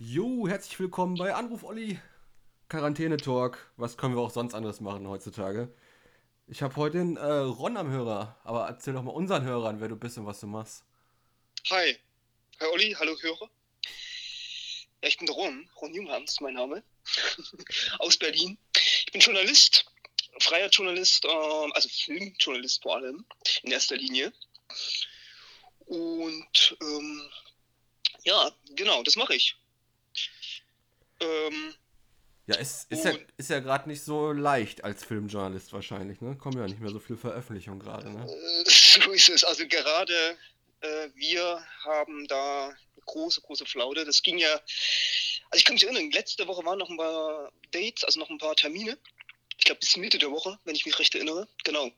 Jo, herzlich willkommen bei Anruf Olli. Quarantäne-Talk. Was können wir auch sonst anderes machen heutzutage? Ich habe heute den äh, Ron am Hörer, aber erzähl doch mal unseren Hörern, wer du bist und was du machst. Hi, Herr Olli, hallo Hörer. Ja, ich bin der Ron, Ron Junghans, mein Name, aus Berlin. Ich bin Journalist, freier Journalist, ähm, also Filmjournalist vor allem, in erster Linie. Und ähm, ja, genau, das mache ich. Ähm, ja, ist, ist ja, ist ja gerade nicht so leicht als Filmjournalist wahrscheinlich, ne? Kommen ja nicht mehr so viel Veröffentlichungen gerade, ne? Äh, so ist es. Also gerade äh, wir haben da eine große, große Flaute. Das ging ja, also ich kann mich erinnern, letzte Woche waren noch ein paar Dates, also noch ein paar Termine glaube bis Mitte der Woche, wenn ich mich recht erinnere. Genau.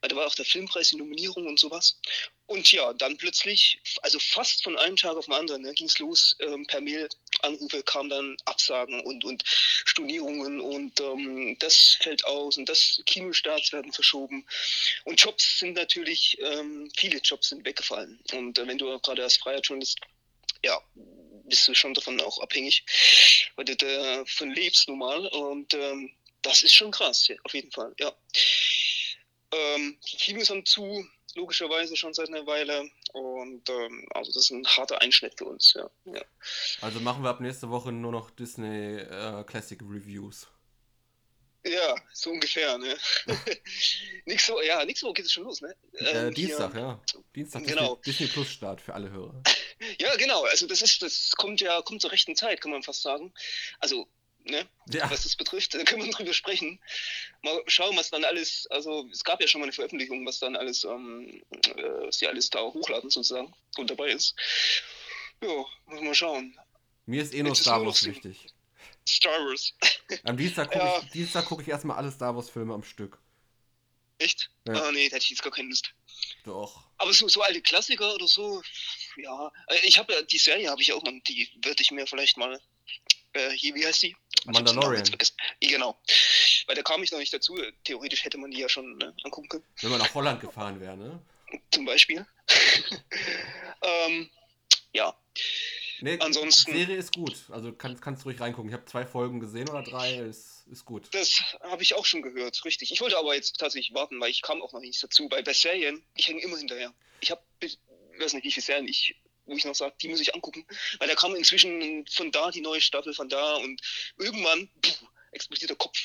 Da war auch der Filmpreis, die Nominierung und sowas. Und ja, dann plötzlich, also fast von einem Tag auf den anderen, ne, ging es los. Ähm, per Mail, Anrufe kamen dann Absagen und, und Stornierungen und ähm, das fällt aus und das Kinostarts werden verschoben. Und Jobs sind natürlich, ähm, viele Jobs sind weggefallen. Und äh, wenn du gerade als freier Journalist ja, bist du schon davon auch abhängig, weil du davon lebst nun mal. Und ähm, das ist schon krass, auf jeden Fall, ja. Ähm, die Kinos haben zu, logischerweise schon seit einer Weile. Und ähm, also das ist ein harter Einschnitt für uns, ja. ja. Also machen wir ab nächste Woche nur noch Disney äh, Classic Reviews. Ja, so ungefähr, ne? nächste Woche, ja, nächste Woche geht es schon los, ne? Ähm, äh, Dienstag, hier, ja. Dienstag genau. Disney, Disney Plus Start für alle Hörer. ja, genau, also das ist, das kommt ja, kommt zur rechten Zeit, kann man fast sagen. Also ne? Ja. was das betrifft. Da können wir drüber sprechen. Mal schauen, was dann alles, also es gab ja schon mal eine Veröffentlichung, was dann alles, ähm, äh, was die alles da hochladen sozusagen und dabei ist. Ja, muss man mal schauen. Mir ist eh nur Star Wars wichtig. Star Wars. Am Dienstag gucke ja. ich, guck ich erstmal alle Star Wars Filme am Stück. Echt? Ja. Ah, nee, da hätte ich jetzt gar keine Lust. Doch. Aber so, so alte Klassiker oder so, ja. Äh, ich habe ja, die Serie habe ich auch noch, die würde ich mir vielleicht mal, äh, hier, wie heißt die? Mandalorian. Genau. Weil da kam ich noch nicht dazu. Theoretisch hätte man die ja schon ne, angucken können. Wenn man nach Holland gefahren wäre, ne? Zum Beispiel. ähm, ja. Nee, Ansonsten. Die Serie ist gut. Also kann, kannst du ruhig reingucken. Ich habe zwei Folgen gesehen oder drei. Ist, ist gut. Das habe ich auch schon gehört, richtig. Ich wollte aber jetzt tatsächlich warten, weil ich kam auch noch nicht dazu. Weil bei Serien, ich hänge immer hinterher. Ich habe, ich weiß nicht, wie viele Serien ich wo ich noch sage, die muss ich angucken. Weil da kam inzwischen von da die neue Staffel, von da und irgendwann puh, explodiert der Kopf.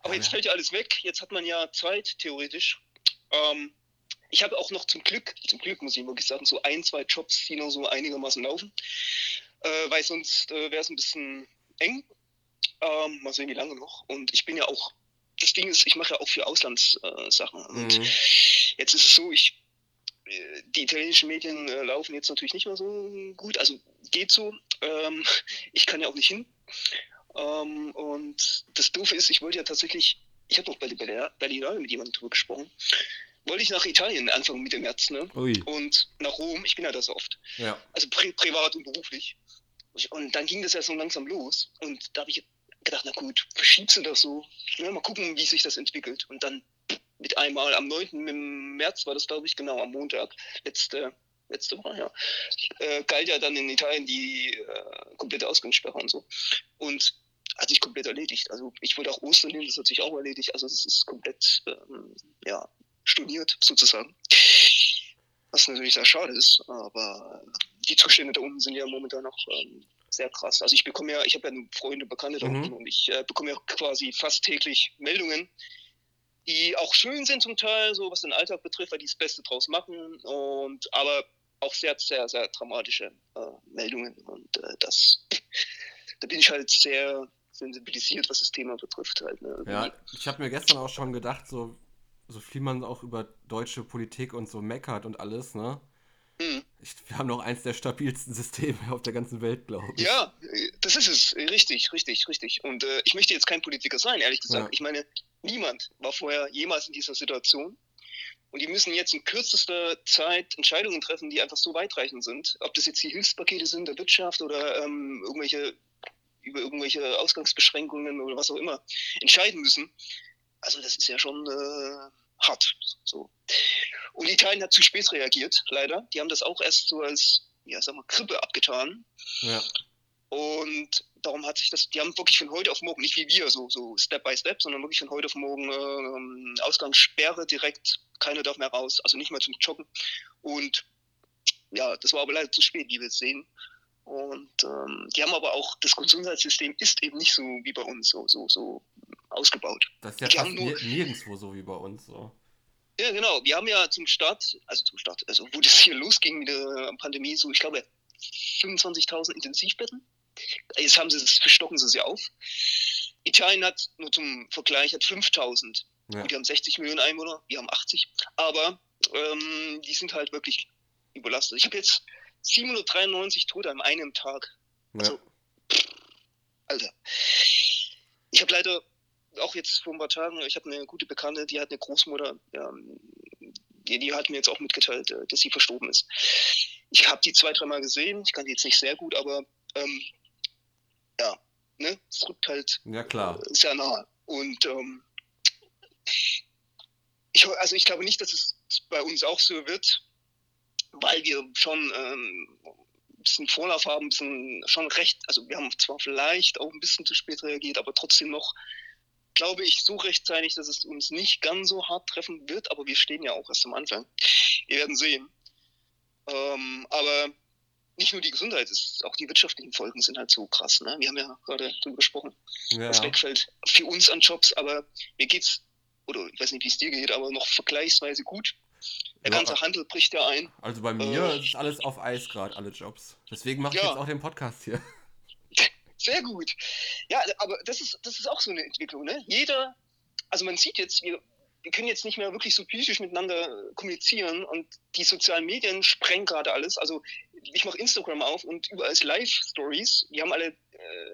Aber ja, jetzt fällt ja alles weg. Jetzt hat man ja Zeit, theoretisch. Ähm, ich habe auch noch zum Glück, zum Glück muss ich wirklich sagen, so ein, zwei Jobs, die noch so einigermaßen laufen. Äh, weil sonst äh, wäre es ein bisschen eng. Ähm, mal sehen, wie lange noch. Und ich bin ja auch, das Ding ist, ich mache ja auch für Auslandssachen. Äh, und mhm. jetzt ist es so, ich die italienischen Medien äh, laufen jetzt natürlich nicht mehr so gut, also geht so. Ähm, ich kann ja auch nicht hin. Ähm, und das Doofe ist, ich wollte ja tatsächlich, ich habe noch bei der Berlinale mit jemandem drüber gesprochen, wollte ich nach Italien Anfang Mitte März, ne? Ui. Und nach Rom, ich bin ja da so oft. Ja. Also pri privat und beruflich. Und dann ging das ja so langsam los. Und da habe ich gedacht, na gut, verschiebst du das so. Ja, mal gucken, wie sich das entwickelt. Und dann mit einmal am 9. März war das, glaube ich, genau, am Montag, letzte, letzte Woche, ja, äh, galt ja dann in Italien die äh, komplette Ausgangssperre und so. Und hat sich komplett erledigt. Also ich wollte auch Ostern nehmen, das hat sich auch erledigt. Also es ist komplett ähm, ja, storniert sozusagen. Was natürlich sehr schade ist, aber die Zustände da unten sind ja momentan noch ähm, sehr krass. Also ich bekomme ja, ich habe ja Freunde, Bekannte da unten mhm. und ich äh, bekomme ja quasi fast täglich Meldungen, die auch schön sind zum Teil, so was den Alltag betrifft, weil die das Beste draus machen. Und aber auch sehr, sehr, sehr dramatische äh, Meldungen. Und äh, das, da bin ich halt sehr sensibilisiert, was das Thema betrifft. Halt, ne? Ja, ich habe mir gestern auch schon gedacht, so, so viel man auch über deutsche Politik und so meckert und alles, ne? Mhm. Ich, wir haben noch eins der stabilsten Systeme auf der ganzen Welt, glaube ich. Ja, das ist es. Richtig, richtig, richtig. Und äh, ich möchte jetzt kein Politiker sein, ehrlich gesagt. Ja. Ich meine, niemand war vorher jemals in dieser Situation. Und die müssen jetzt in kürzester Zeit Entscheidungen treffen, die einfach so weitreichend sind. Ob das jetzt die Hilfspakete sind der Wirtschaft oder ähm, irgendwelche über irgendwelche Ausgangsbeschränkungen oder was auch immer entscheiden müssen. Also das ist ja schon äh, hart. So. Und Italien hat zu spät reagiert, leider. Die haben das auch erst so als, ja, sag mal, Krippe abgetan. Ja. Und darum hat sich das, die haben wirklich von heute auf morgen, nicht wie wir, so, so Step by Step, sondern wirklich von heute auf morgen äh, Ausgangssperre direkt, keiner darf mehr raus, also nicht mehr zum Joggen. Und ja, das war aber leider zu spät, wie wir es sehen. Und ähm, die haben aber auch, das Gesundheitssystem ist eben nicht so wie bei uns, so, so, so ausgebaut. Das ist ja Die fast nur- nir- nirgendwo so wie bei uns. So. Ja, genau. Wir haben ja zum Start, also zum Start, also wo das hier losging mit der Pandemie, so ich glaube 25.000 Intensivbetten. Jetzt haben sie es, verstocken sie sie auf. Italien hat, nur zum Vergleich, hat 5.000. Ja. Die haben 60 Millionen Einwohner, wir haben 80. Aber ähm, die sind halt wirklich überlastet. Ich habe jetzt 793 Tote an einem Tag. Ja. Also- Alter. Ich habe leider auch jetzt vor ein paar Tagen, ich habe eine gute Bekannte, die hat eine Großmutter, ähm, die, die hat mir jetzt auch mitgeteilt, äh, dass sie verstorben ist. Ich habe die zwei, dreimal gesehen, ich kann die jetzt nicht sehr gut, aber ähm, ja, ne, es rückt halt ja, klar. äh, sehr nahe. Und ähm, ich, also ich glaube nicht, dass es bei uns auch so wird, weil wir schon ähm, ein bisschen Vorlauf haben, ein bisschen schon recht, also wir haben zwar vielleicht auch ein bisschen zu spät reagiert, aber trotzdem noch, glaube ich, so rechtzeitig, dass es uns nicht ganz so hart treffen wird, aber wir stehen ja auch erst am Anfang. Wir werden sehen. Ähm, aber nicht nur die Gesundheit, es ist auch die wirtschaftlichen Folgen sind halt so krass. Ne? Wir haben ja gerade drüber gesprochen Ja. was wegfällt für uns an Jobs, aber mir geht's, oder ich weiß nicht, wie es dir geht, aber noch vergleichsweise gut. Der Ja. ganze Handel bricht ja ein. Also bei mir Äh, ist alles auf Eis gerade, alle Jobs. Deswegen mache ich Ja. jetzt auch den Podcast hier. Sehr gut. Ja, aber das ist, das ist auch so eine Entwicklung, ne? Jeder, also man sieht jetzt, wir, wir können jetzt nicht mehr wirklich so physisch miteinander kommunizieren und die sozialen Medien sprengen gerade alles. Also ich mache Instagram auf und überall ist Live-Stories. Die haben alle,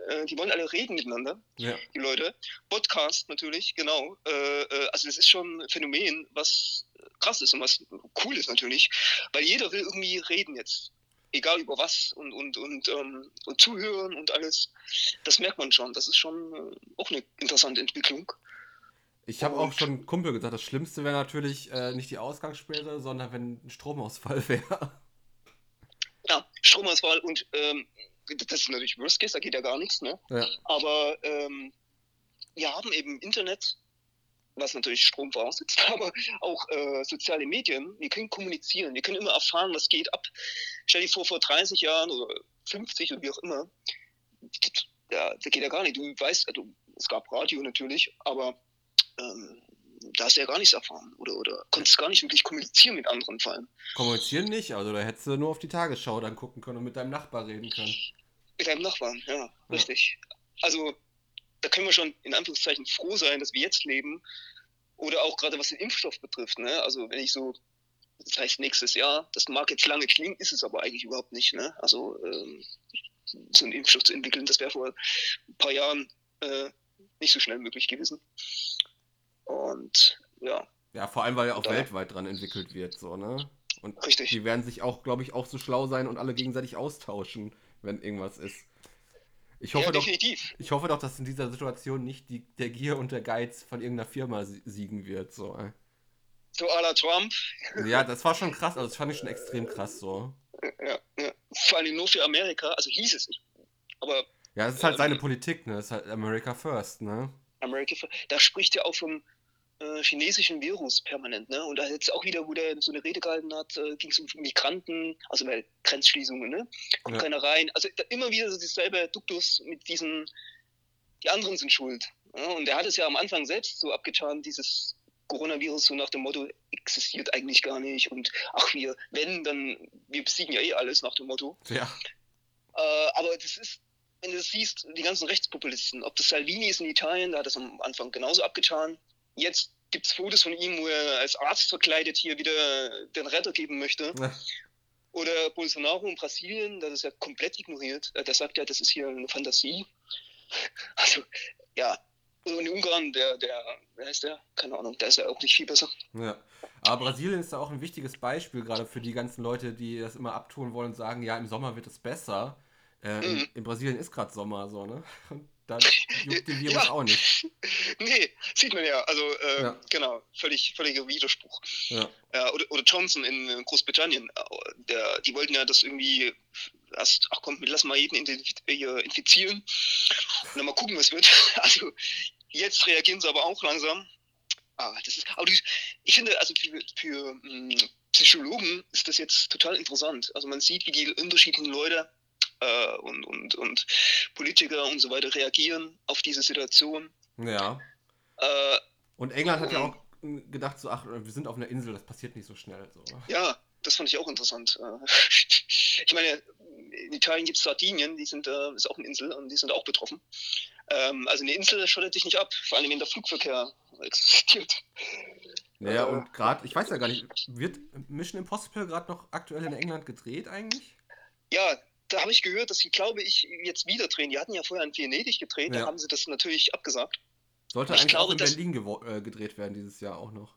äh, die wollen alle reden miteinander. Ja. die Leute. Podcast natürlich, genau. Äh, äh, also das ist schon ein Phänomen, was krass ist und was cool ist natürlich, weil jeder will irgendwie reden jetzt. Egal über was und, und, und, ähm, und zuhören und alles. Das merkt man schon. Das ist schon äh, auch eine interessante Entwicklung. Ich habe auch schon Kumpel gesagt, das Schlimmste wäre natürlich äh, nicht die Ausgangssperre, sondern wenn ein Stromausfall wäre. Ja, Stromausfall und ähm, das ist natürlich Worst Case, da geht ja gar nichts, ne? Ja. Aber ähm, wir haben eben Internet, was natürlich Strom voraussetzt, aber auch äh, soziale Medien. Wir können kommunizieren, wir können immer erfahren, was geht ab. Stell dir vor, vor 30 Jahren oder 50 oder wie auch immer, ja, da geht ja gar nicht. Du weißt, also, es gab Radio natürlich, aber ähm, da hast du ja gar nichts erfahren oder, oder konntest gar nicht wirklich kommunizieren mit anderen vor allem. Kommunizieren nicht, also da hättest du nur auf die Tagesschau dann gucken können und mit deinem Nachbar reden können. Mit deinem Nachbarn, ja, richtig. Also da können wir schon in Anführungszeichen froh sein, dass wir jetzt leben. Oder auch gerade was den Impfstoff betrifft. Ne? Also wenn ich so, das heißt nächstes Jahr, das mag jetzt lange klingen, ist es aber eigentlich überhaupt nicht. Ne? Also ähm, so einen Impfstoff zu entwickeln, das wäre vor ein paar Jahren äh, nicht so schnell möglich gewesen. Und ja, Ja, vor allem, weil ja auch Da- weltweit dran entwickelt wird, so, ne? Und richtig. die werden sich auch, glaube ich, auch so schlau sein und alle gegenseitig austauschen, wenn irgendwas ist. Ich hoffe ja, doch, ich hoffe doch, dass in dieser Situation nicht die, der Gier und der Geiz von irgendeiner Firma sie- siegen wird, so. ey. So à la Trump. Ja, das war schon krass, also das fand ich schon extrem krass, so. Ja, ja. Vor allem nur für Amerika, also hieß es nicht. Aber Ja, es ist halt Ähm, seine Politik, ne? Es ist halt America First, ne? America, da spricht er auch vom äh, chinesischen Virus permanent, ne? Und da jetzt auch wieder, wo der so eine Rede gehalten hat, äh, ging es um Migranten, also weil Grenzschließungen, ne? Kommt Ja. keiner rein. Also immer wieder so dasselbe Duktus mit diesen, die anderen sind schuld. Ja? Und er hat es ja am Anfang selbst so abgetan, dieses Coronavirus so nach dem Motto, existiert eigentlich gar nicht und ach wir, wenn, dann, wir besiegen ja eh alles nach dem Motto. Ja. Äh, aber das ist, wenn du das siehst, die ganzen Rechtspopulisten, ob das Salvini ist in Italien, da hat es am Anfang genauso abgetan. Jetzt gibt es Fotos von ihm, wo er als Arzt verkleidet hier wieder den Retter geben möchte. Ja. Oder Bolsonaro in Brasilien, das ist ja komplett ignoriert. Äh, Der sagt ja, das ist hier eine Fantasie. Also, ja. Und in Ungarn, der, der, wer heißt der? Keine Ahnung, der ist ja auch nicht viel besser. Ja. Aber Brasilien ist da auch ein wichtiges Beispiel, gerade für die ganzen Leute, die das immer abtun wollen und sagen, ja, im Sommer wird es besser. Äh, in, Mhm. in Brasilien ist gerade Sommer, so, ne? Und dann juckt den Virus Ja. auch nicht. Nee, sieht man ja. Also, äh, Ja. genau, völlig, völliger Widerspruch. Ja. Ja, oder, oder Johnson in Großbritannien, äh, der, die wollten ja das irgendwie erst, ach komm, lass mal jeden infizieren und dann mal gucken, was wird. Also jetzt reagieren sie aber auch langsam. Ah, das ist, aber ich finde, also für, für hm, Psychologen ist das jetzt total interessant. Also man sieht, wie die unterschiedlichen Leute äh, und, und, und Politiker und so weiter reagieren auf diese Situation. Ja. Äh, und England hat ja auch gedacht, so, ach, wir sind auf einer Insel, das passiert nicht so schnell. So. Ja, das fand ich auch interessant. Äh, ich meine, in Italien gibt es Sardinien, die sind, äh, ist auch eine Insel und die sind auch betroffen. Ähm, also eine Insel schottet sich nicht ab, vor allem wenn der Flugverkehr existiert. Naja, äh, und gerade, ich weiß ja gar nicht, wird Mission Impossible gerade noch aktuell in England gedreht eigentlich? Ja, da habe ich gehört, dass sie, glaube ich, jetzt wieder drehen. Die hatten ja vorher in Venedig gedreht, ja. da haben sie das natürlich abgesagt. Sollte eigentlich glaube, auch in Berlin äh, gedreht werden dieses Jahr auch noch.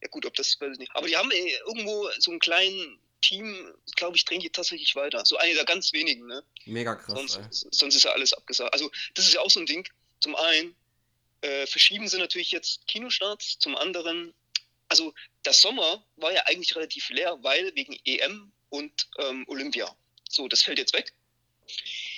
Ja gut, ob das weiß ich nicht. Aber die haben äh, irgendwo so einen kleinen Team, glaube ich, drehen die tatsächlich weiter. So eine der ganz wenigen, ne? Mega krass. Sonst, sonst ist ja alles abgesagt. Also das ist ja auch so ein Ding. Zum einen äh, verschieben sie natürlich jetzt Kinostarts, zum anderen, also der Sommer war ja eigentlich relativ leer, weil wegen EM und ähm, Olympia. So, das fällt jetzt weg.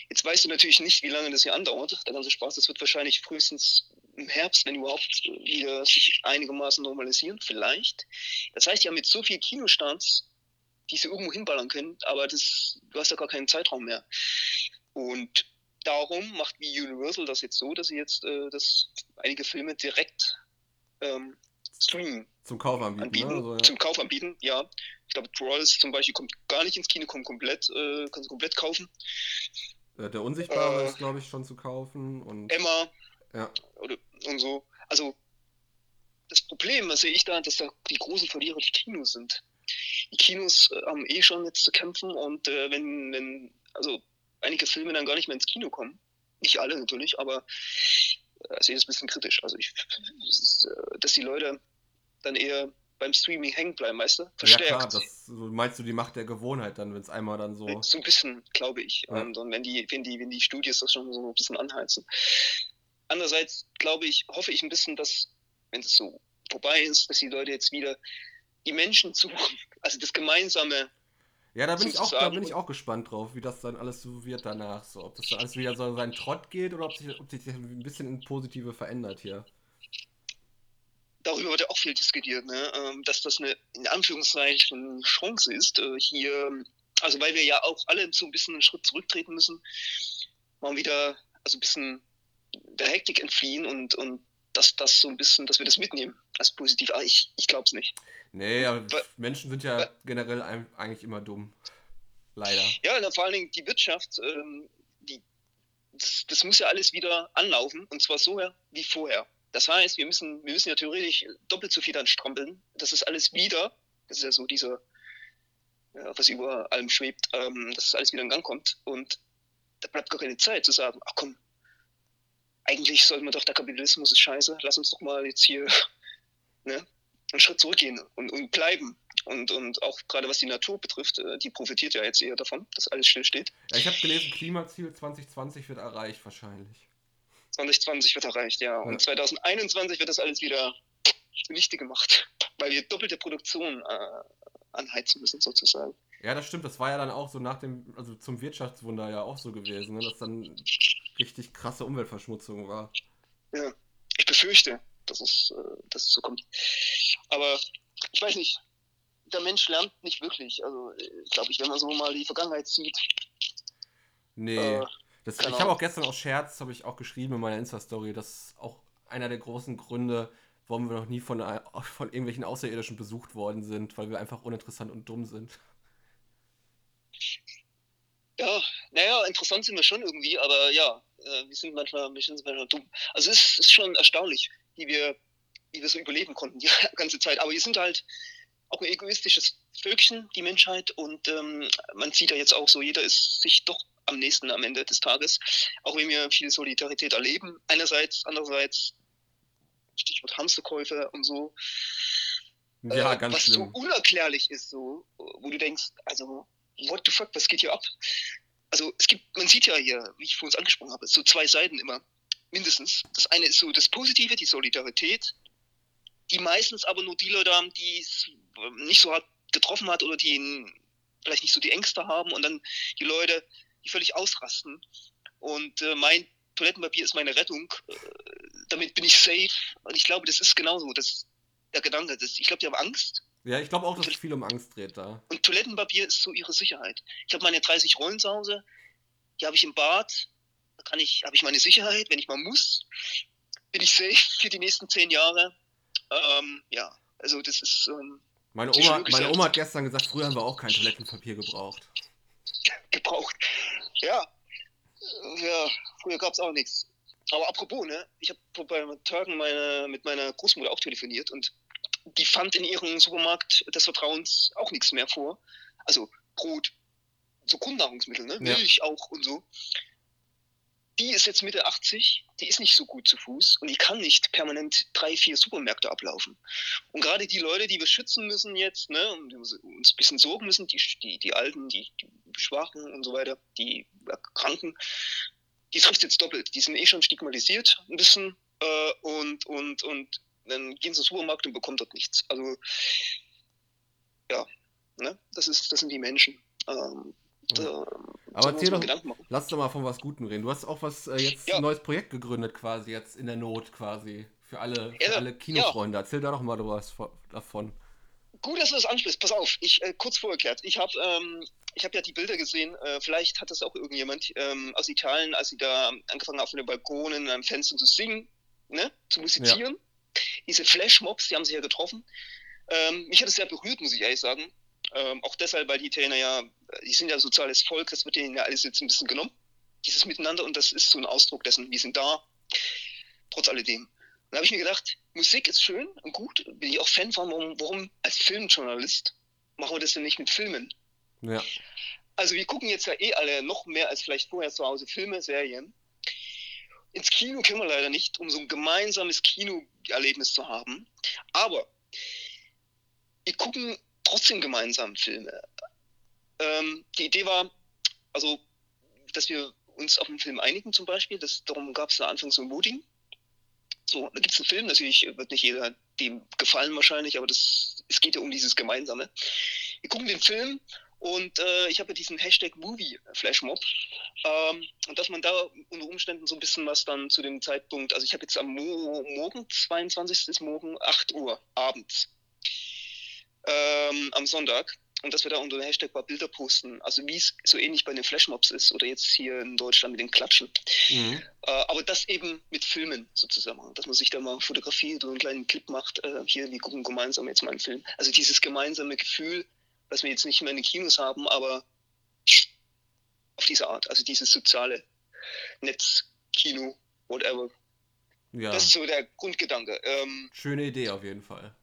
Jetzt weißt du natürlich nicht, wie lange das hier andauert. Der ganze Spaß, das wird wahrscheinlich frühestens im Herbst, wenn überhaupt, wieder sich einigermaßen normalisieren, vielleicht. Das heißt, ja mit so vielen Kinostarts, die sie irgendwo hinballern können, aber das, du hast ja gar keinen Zeitraum mehr. Und darum macht wie Universal das jetzt so, dass sie jetzt äh, das, einige Filme direkt ähm, streamen. Zum Kauf anbieten. anbieten ne? also, ja. Zum Kauf anbieten, ja. Ich glaube, Trolls zum Beispiel kommt gar nicht ins Kino, kommt komplett, äh, kannst du komplett kaufen. Äh, der Unsichtbare äh, ist, glaube ich, schon zu kaufen. Und Emma. Ja. Oder, und so. Also, das Problem, was sehe ich da, dass da die großen Verlierer die Kinos sind. Die Kinos äh, haben eh schon jetzt zu kämpfen und äh, wenn, wenn, also einige Filme dann gar nicht mehr ins Kino kommen, nicht alle natürlich, aber äh, sehe das ein bisschen kritisch. Also ich, dass die Leute dann eher beim Streaming hängen bleiben, weißt du? Verstärkt. Ja klar, das, meinst du die Macht der Gewohnheit dann, wenn es einmal dann so... So ein bisschen, glaube ich. Ja. Und, und, wenn, die, wenn, die, wenn die Studios das schon so ein bisschen anheizen. Andererseits glaube ich, hoffe ich ein bisschen, dass, wenn es so vorbei ist, dass die Leute jetzt wieder die Menschen suchen, also das gemeinsame ja, da bin, ich auch, da bin ich auch gespannt drauf, wie das dann alles so wird danach. So, ob das dann alles wieder so seinen Trott geht oder ob sich, ob sich das ein bisschen in Positive verändert hier darüber wird ja auch viel diskutiert, ne? Ähm, dass das eine in Anführungszeichen Chance ist, äh, hier, also weil wir ja auch alle so ein bisschen einen Schritt zurücktreten müssen, mal wieder also ein bisschen der Hektik entfliehen und, und dass das so ein bisschen, dass wir das mitnehmen als positiv. Aber ich, ich glaube es nicht. Nee, aber weil, Menschen sind ja weil, generell eigentlich immer dumm. Leider. Ja, und vor allen Dingen die Wirtschaft, ähm, die, das, das muss ja alles wieder anlaufen und zwar so wie vorher. Das heißt, wir müssen, wir müssen ja theoretisch doppelt so viel dann strampeln. Das ist alles wieder, das ist ja so dieser, ja, was über allem schwebt, ähm, dass es alles wieder in Gang kommt. Und da bleibt gar keine Zeit zu sagen, ach komm, eigentlich sollten wir doch, der Kapitalismus ist scheiße, lass uns doch mal jetzt hier ne, einen Schritt zurückgehen und, und bleiben. Und, und auch gerade was die Natur betrifft, äh, die profitiert ja jetzt eher davon, dass alles stillsteht. Ja, ich habe gelesen, Klimaziel 2020 wird erreicht wahrscheinlich. 2020 wird erreicht, ja. Und 2021 wird das alles wieder zunichte gemacht, weil wir doppelte Produktion äh, anheizen müssen, sozusagen. Ja, das stimmt. Das war ja dann auch so nach dem, also zum Wirtschaftswunder ja auch so gewesen, ne? dass dann richtig krasse Umweltverschmutzung war. Ja, ich befürchte, dass es, äh, dass es so kommt. Aber ich weiß nicht, der Mensch lernt nicht wirklich. Also, ich glaube, ich, wenn man so mal die Vergangenheit sieht. Nee. Äh, das, genau. Ich habe auch gestern aus Scherz, habe ich auch geschrieben in meiner Insta-Story, dass auch einer der großen Gründe, warum wir noch nie von, von irgendwelchen Außerirdischen besucht worden sind, weil wir einfach uninteressant und dumm sind. Ja, naja, interessant sind wir schon irgendwie, aber ja, äh, wir sind manchmal, wir sind manchmal dumm. Also es ist, es ist schon erstaunlich, wie wir, wie wir so überleben konnten die ganze Zeit. Aber wir sind halt auch ein egoistisches Völkchen, die Menschheit, und ähm, man sieht ja jetzt auch so, jeder ist sich doch am nächsten am Ende des Tages. Auch wenn wir viel Solidarität erleben, einerseits, andererseits Stichwort Hamsterkäufe und so. Ja, äh, ganz was schlimm. so unerklärlich ist, so, wo du denkst, also, what the fuck, was geht hier ab? Also es gibt, man sieht ja hier, wie ich vorhin angesprochen habe, so zwei Seiten immer, mindestens. Das eine ist so das Positive, die Solidarität, die meistens aber nur die Leute haben, die es nicht so hart getroffen hat oder die vielleicht nicht so die Ängste haben und dann die Leute, die völlig ausrasten. Und äh, mein Toilettenpapier ist meine Rettung. Äh, damit bin ich safe. Und ich glaube, das ist genauso. Das, der Gedanke, das, ich glaube, die haben Angst. Ja, ich glaube auch, dass es viel um Angst dreht da. Und Toilettenpapier ist so ihre Sicherheit. Ich habe meine 30 Rollen zu Hause, die habe ich im Bad, da kann ich, habe ich meine Sicherheit, wenn ich mal muss, bin ich safe für die nächsten zehn Jahre. Ähm, ja, also das ist. Ähm, meine Oma, meine Oma hat gestern gesagt, früher haben wir auch kein Toilettenpapier gebraucht. Gebraucht. Ja. Ja, früher gab es auch nichts. Aber apropos, ne, ich habe ein Tagen meine, mit meiner Großmutter auch telefoniert und die fand in ihrem Supermarkt des Vertrauens auch nichts mehr vor. Also Brot, so Grundnahrungsmittel, ne? Milch ja. auch und so. Ist jetzt Mitte 80, die ist nicht so gut zu Fuß und die kann nicht permanent drei, vier Supermärkte ablaufen. Und gerade die Leute, die wir schützen müssen jetzt, ne, und uns ein bisschen sorgen müssen, die, die, die Alten, die, die Schwachen und so weiter, die Kranken, die trifft jetzt doppelt. Die sind eh schon stigmatisiert ein bisschen äh, und, und, und dann gehen sie zum Supermarkt und bekommen dort nichts. Also ja, ne? das, ist, das sind die Menschen. Ähm, da, Aber erzähl doch, lass doch mal von was Gutem reden. Du hast auch was äh, jetzt ja. ein neues Projekt gegründet quasi, jetzt in der Not quasi, für alle, für ja, alle Kinofreunde. Ja. Erzähl da doch mal was davon. Gut, dass du das ansprichst. Pass auf, ich äh, kurz vorgekehrt. Ich habe ähm, ich habe ja die Bilder gesehen, äh, vielleicht hat das auch irgendjemand ähm, aus Italien, als sie da angefangen haben, auf den Balkonen, am Fenster zu singen, ne, zu musizieren. Diese Flashmobs, die haben sich ja getroffen. Ähm, mich hat es sehr berührt, muss ich ehrlich sagen. Ähm, auch deshalb, weil die Italiener ja, die sind ja soziales Volk, das wird denen ja alles jetzt ein bisschen genommen, dieses Miteinander, und das ist so ein Ausdruck dessen, wir sind da, trotz alledem. Dann habe ich mir gedacht, Musik ist schön und gut, bin ich auch Fan von, warum, warum als Filmjournalist machen wir das denn nicht mit Filmen? Ja. Also wir gucken jetzt ja eh alle noch mehr als vielleicht vorher zu Hause Filme, Serien. Ins Kino können wir leider nicht, um so ein gemeinsames Kinoerlebnis zu haben. Aber wir gucken trotzdem gemeinsam Filme. Ähm, die Idee war, also, dass wir uns auf einen Film einigen zum Beispiel. Das, darum gab es am Anfang so ein Voting. So, da gibt es einen Film, natürlich wird nicht jeder dem gefallen wahrscheinlich, aber das, es geht ja um dieses Gemeinsame. Wir gucken den Film und äh, ich habe ja diesen Hashtag Movie Flashmob. Ähm, und dass man da unter Umständen so ein bisschen was dann zu dem Zeitpunkt, also ich habe jetzt am Mo Morgen, 22. ist morgen, 8 Uhr abends, ähm, am Sonntag. Und dass wir da unter dem Hashtag ein paar Bilder posten. Also wie es so ähnlich bei den Flashmobs ist oder jetzt hier in Deutschland mit den Klatschen. Mhm. Äh, aber das eben mit Filmen sozusagen. Dass man sich da mal fotografiert oder einen kleinen Clip macht. Äh, hier, wir gucken gemeinsam jetzt mal einen Film. Also dieses gemeinsame Gefühl, was wir jetzt nicht mehr in den Kinos haben, aber auf diese Art, also dieses soziale Netz, Kino, whatever. Ja. Das ist so der Grundgedanke. Ähm, Schöne Idee auf jeden Fall.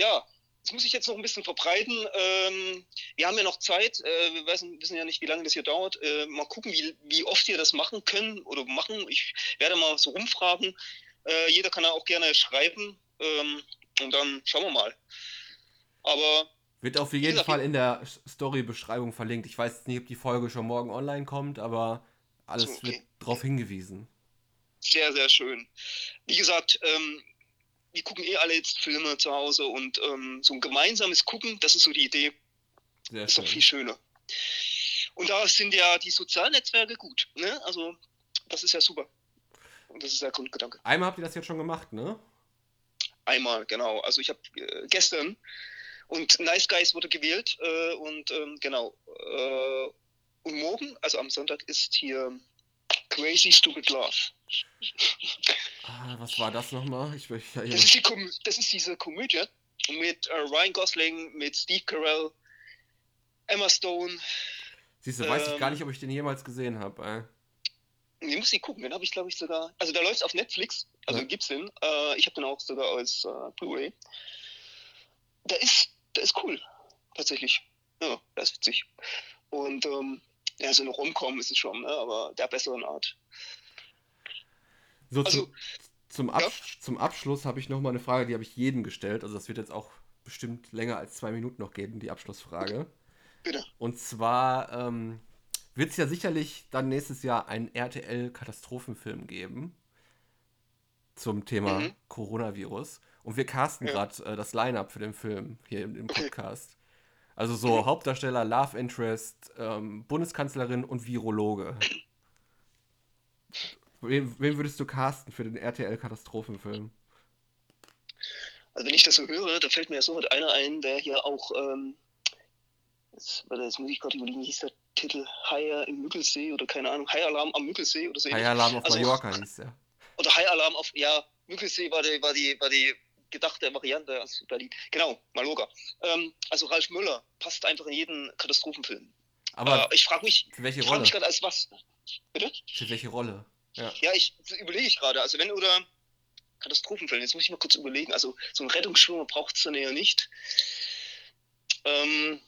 Ja, das muss ich jetzt noch ein bisschen verbreiten. Ähm, wir haben ja noch Zeit. Äh, wir wissen, wissen, ja nicht, wie lange das hier dauert. Äh, mal gucken, wie, wie, oft wir das machen können oder machen. Ich werde mal so rumfragen. Äh, jeder kann da auch gerne schreiben. Ähm, und dann schauen wir mal. Aber wird auf jeden gesagt, Fall in der Story-Beschreibung verlinkt. Ich weiß nicht, ob die Folge schon morgen online kommt, aber alles okay. wird darauf hingewiesen. Sehr, sehr schön. Wie gesagt, ähm, wir gucken eh alle jetzt Filme zu Hause und ähm, so ein gemeinsames Gucken, das ist so die Idee. Sehr ist schön. doch viel schöner. Und da sind ja die sozialen Netzwerke gut. Ne? Also, das ist ja super. Und das ist der Grundgedanke. Einmal habt ihr das jetzt schon gemacht, ne? Einmal, genau. Also, ich habe äh, gestern und Nice Guys wurde gewählt äh, und ähm, genau. Äh, und morgen, also am Sonntag, ist hier Crazy Stupid Love. Ah, was war das nochmal? Ich, ich, ja, das, ist das, ist diese Komödie mit äh, Ryan Gosling, mit Steve Carell, Emma Stone. Siehst du, ähm, weiß ich gar nicht, ob ich den jemals gesehen habe. Den muss ich gucken, den habe ich glaube ich sogar. Also der läuft auf Netflix, also ja. gibt's den. Äh, ich habe den auch sogar als äh, Blu-ray. Der ist der ist cool. Tatsächlich. Ja, der ist witzig. Und ähm, ja, so eine Rumkommen ist es schon, ne? aber der besseren Art. So, also, zum, zum, Abs ja? zum Abschluss habe ich noch mal eine Frage, die habe ich jedem gestellt. Also das wird jetzt auch bestimmt länger als zwei Minuten noch geben, die Abschlussfrage. Bitte. Und zwar ähm, wird es ja sicherlich dann nächstes Jahr einen RTL-Katastrophenfilm geben zum Thema mhm. Coronavirus. Und wir casten ja. gerade äh, das Line-Up für den Film hier im, im Podcast. Also so mhm. Hauptdarsteller, Love Interest, ähm, Bundeskanzlerin und Virologe. Wen, wen, würdest du casten für den RTL-Katastrophenfilm? Also wenn ich das so höre, da fällt mir ja sofort einer ein, der hier auch, ähm, jetzt, warte, jetzt muss ich gerade überlegen, hieß der Titel? Haier im Müggelsee oder keine Ahnung, Haialarm am Müggelsee oder so. Haialarm auf also, Mallorca hieß der. Oder Haialarm auf, ja, Müggelsee war die, war die, war die gedachte Variante aus Berlin. Genau, Maloga. Ähm, also Ralf Müller passt einfach in jeden Katastrophenfilm. Aber äh, ich frage mich, für welche Rolle? mich gerade als was. Bitte? Für welche Rolle? Ja, ja ich überlege ich gerade. Also wenn oder Katastrophenfilm, jetzt muss ich mal kurz überlegen. Also so ein Rettungsschwimmer braucht es dann eher nicht. Ähm,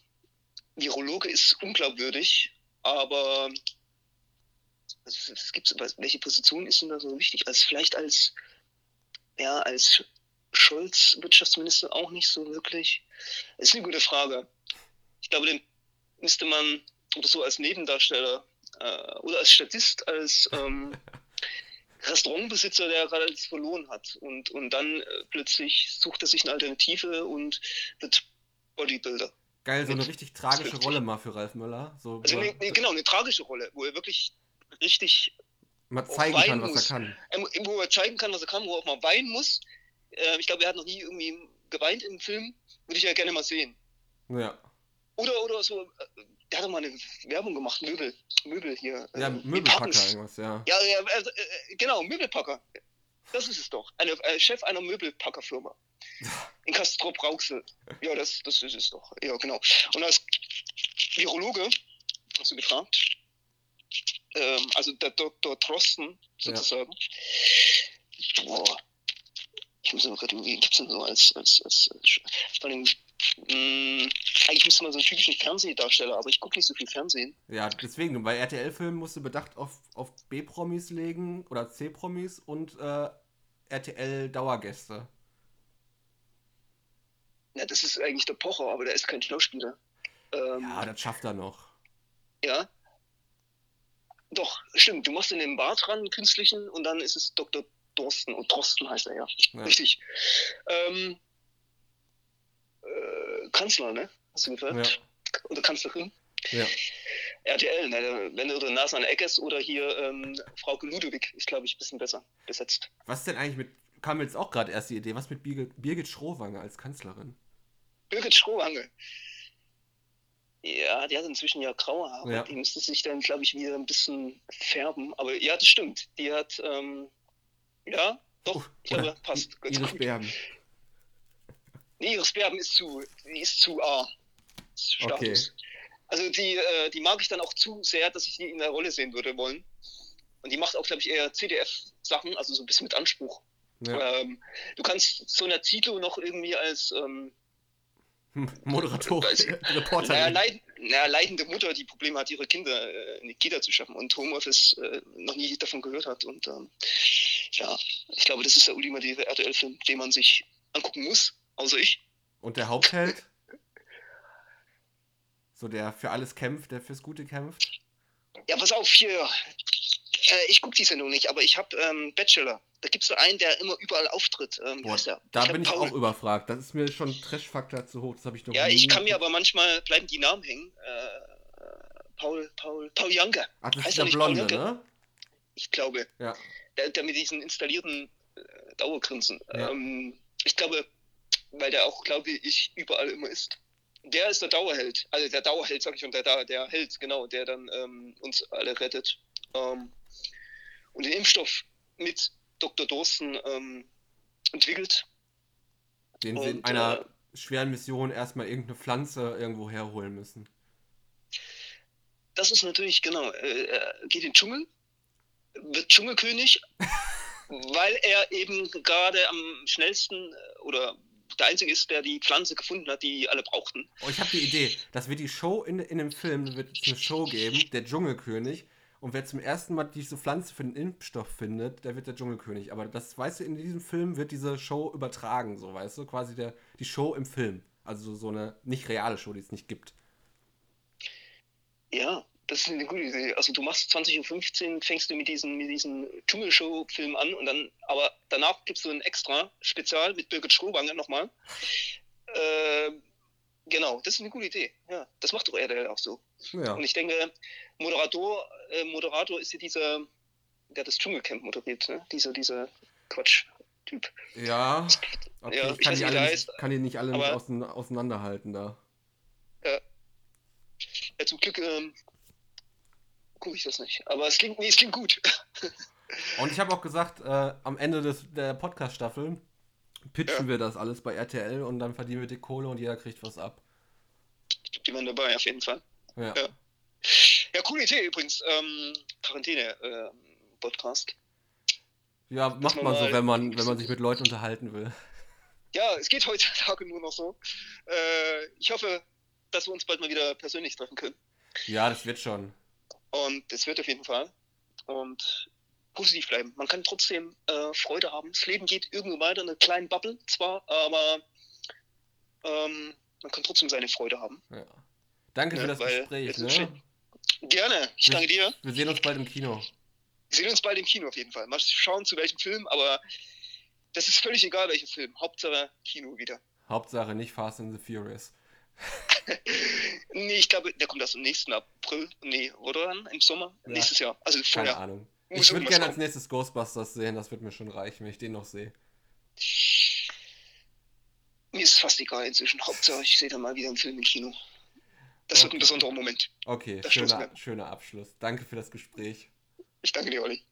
Virologe ist unglaubwürdig, aber es, gibt welche Position ist denn da so wichtig? Als vielleicht als ja als Scholz Wirtschaftsminister auch nicht so wirklich? Das ist eine gute Frage. Ich glaube, den müsste man so als Nebendarsteller äh, oder als Statist, als ähm, Restaurantbesitzer, der gerade alles verloren hat. Und, und dann äh, plötzlich sucht er sich eine Alternative und wird Bodybuilder. Geil, so eine richtig tragische Rolle mal für Ralf Müller. So, also eine, eine, genau, eine tragische Rolle, wo er wirklich richtig mal zeigen kann, was er kann. Ähm, wo er zeigen kann, was er kann, wo er auch mal weinen muss, äh, ich glaube, er hat noch nie irgendwie geweint im Film. Würde ich ja gerne mal sehen. Ja. Oder, oder so, äh, der hat doch mal eine Werbung gemacht, Möbel, Möbel hier. Ja, äh, Möbelpacker irgendwas, ja. Ja, ja äh, genau, Möbelpacker. Das ist es doch. Eine, Chef einer Möbelpackerfirma. In Castrop Rauxel. Ja, das, das ist es doch. Ja, genau. Und als Virologe hast du gefragt, ähm, also der Dr. Trosten sozusagen. Ja. Boah, ich muss noch gerade überlegen, gibt es denn so als, als, als, als vor allem, mh, mm, eigentlich müsste man so einen typischen Fernsehdarsteller, aber ich gucke nicht so viel Fernsehen. Ja, deswegen, bei RTL-Filmen musst du Bedacht auf, auf B-Promis legen oder C-Promis und äh, RTL-Dauergäste. Ja, das ist eigentlich der Pocher, aber der ist kein Schauspieler. Ähm, ja, das schafft er noch. Ja. Doch, stimmt. Du machst in den Bart ran, einen künstlichen, und dann ist es Dr. Dorsten und Drosten heißt er ja. ja. Richtig. Ähm, äh, Kanzler, ne? Hast du gefragt? Ja. Oder Kanzlerin? Ja. RTL, ne? wenn du der Nase an Eckes oder hier ähm, Frau Ludewig ist, glaube ich, ein bisschen besser besetzt. Was denn eigentlich mit, kam jetzt auch gerade erst die Idee, was mit Birgit, Birgit Schrowange als Kanzlerin? Birgit Schrowange. Ja, die hat inzwischen ja graue Haare. Ja. Die müsste sich dann, glaube ich, wieder ein bisschen färben. Aber ja, das stimmt. Die hat, ähm, ja, doch, oh, ich glaube, passt. Iris Berben. Nee, Iris Berben ist zu, die ist zu A. Status. Okay. Also die, äh, die mag ich dann auch zu sehr, dass ich die in der Rolle sehen würde wollen. Und die macht auch, glaube ich, eher CDF-Sachen, also so ein bisschen mit Anspruch. Ja. Ähm, du kannst so einer Zito noch irgendwie als ähm, Moderator, Reporter. Naja, leid, naja, leidende Mutter, die Probleme hat, ihre Kinder äh, in die Kita zu schaffen und Homeoffice äh, noch nie davon gehört hat. Und ähm, ja, ich glaube, das ist der ultimative RTL-Film, den man sich angucken muss, außer ich. Und der Hauptheld? so der für alles kämpft, der fürs Gute kämpft? Ja, pass auf, hier. Äh, ich gucke die Sendung nicht, aber ich habe ähm, Bachelor. Da gibt es so einen, der immer überall auftritt. Ähm, Boah, da ich bin ich Paul. auch überfragt. Das ist mir schon Trash-Faktor zu hoch. Das habe ich noch Ja, ich kann mir aber manchmal bleiben die Namen hängen. Äh, äh Paul, Paul, Paul Janke. Ach, das heißt ist der Blonde, ne? Ich glaube. Ja. Der, der mit diesen installierten äh, Dauergrinsen. Ja. Ähm, ich glaube, weil der auch, glaube ich, überall immer ist. Der ist der Dauerheld. Also der Dauerheld, sag ich, und der, der Held, genau, der dann ähm, uns alle rettet. Ähm, und den Impfstoff mit Dr. Dorsten ähm, entwickelt. Den sie in einer äh, schweren Mission erstmal irgendeine Pflanze irgendwo herholen müssen. Das ist natürlich, genau, äh, er geht in den Dschungel, wird Dschungelkönig, weil er eben gerade am schnellsten äh, oder der Einzige ist, der die Pflanze gefunden hat, die alle brauchten. Oh, ich habe die Idee, dass wir die Show in, in dem Film, wird eine Show geben, der Dschungelkönig, und wer zum ersten Mal diese Pflanze für den Impfstoff findet, der wird der Dschungelkönig. Aber das, weißt du, in diesem Film wird diese Show übertragen, so, weißt du? Quasi der, die Show im Film. Also so eine nicht reale Show, die es nicht gibt. Ja, das ist eine gute Idee. Also du machst 20.15 Uhr, fängst du mit diesem mit diesen Dschungelshow-Film an und dann, aber danach gibst du ein extra Spezial mit Birgit Schrobange nochmal. Genau, das ist eine gute Idee. Ja, das macht doch RTL auch so. Ja. Und ich denke, Moderator, äh, Moderator ist ja dieser, der das Dschungelcamp moderiert, ne? Dieser, dieser Quatsch-Typ. Ja, okay. ja, ich kann, die alle nicht, kann die nicht alle nicht auseinanderhalten da. Ja. ja zum Glück ähm, gucke ich das nicht. Aber es klingt, nee, es klingt gut. Und ich habe auch gesagt, äh, am Ende des, der Podcast-Staffel pitchen ja. wir das alles bei RTL und dann verdienen wir die Kohle und jeder kriegt was ab. Die waren dabei, auf jeden Fall. Ja. Ja, ja coole Idee übrigens. Ähm, Quarantäne-Podcast. Äh, ja, macht man so, wenn man, wenn man sich mit Leuten unterhalten will. Ja, es geht heutzutage nur noch so. Äh, ich hoffe, dass wir uns bald mal wieder persönlich treffen können. Ja, das wird schon. Und es wird auf jeden Fall. Und positiv bleiben. Man kann trotzdem äh, Freude haben. Das Leben geht irgendwo weiter, in einer kleinen Bubble zwar, aber ähm, man kann trotzdem seine Freude haben. Ja. Danke ja, für das Gespräch. Ne? Gerne, ich danke dir. Wir sehen uns bald im Kino. Wir sehen uns bald im Kino auf jeden Fall. Mal schauen, zu welchem Film, aber das ist völlig egal, welcher Film. Hauptsache Kino wieder. Hauptsache nicht Fast and the Furious. nee, ich glaube, der kommt erst im nächsten April. Nee, oder dann? Im Sommer? Ja. Nächstes Jahr. Also vorher. Keine Ahnung. Ich würde gerne als nächstes Ghostbusters sehen, das wird mir schon reichen, wenn ich den noch sehe. Mir ist fast egal inzwischen. Hauptsache, ich sehe dann mal wieder einen Film im Kino. Das okay. wird ein besonderer Moment. Okay, schöner, schöner Abschluss. Danke für das Gespräch. Ich danke dir, Olli.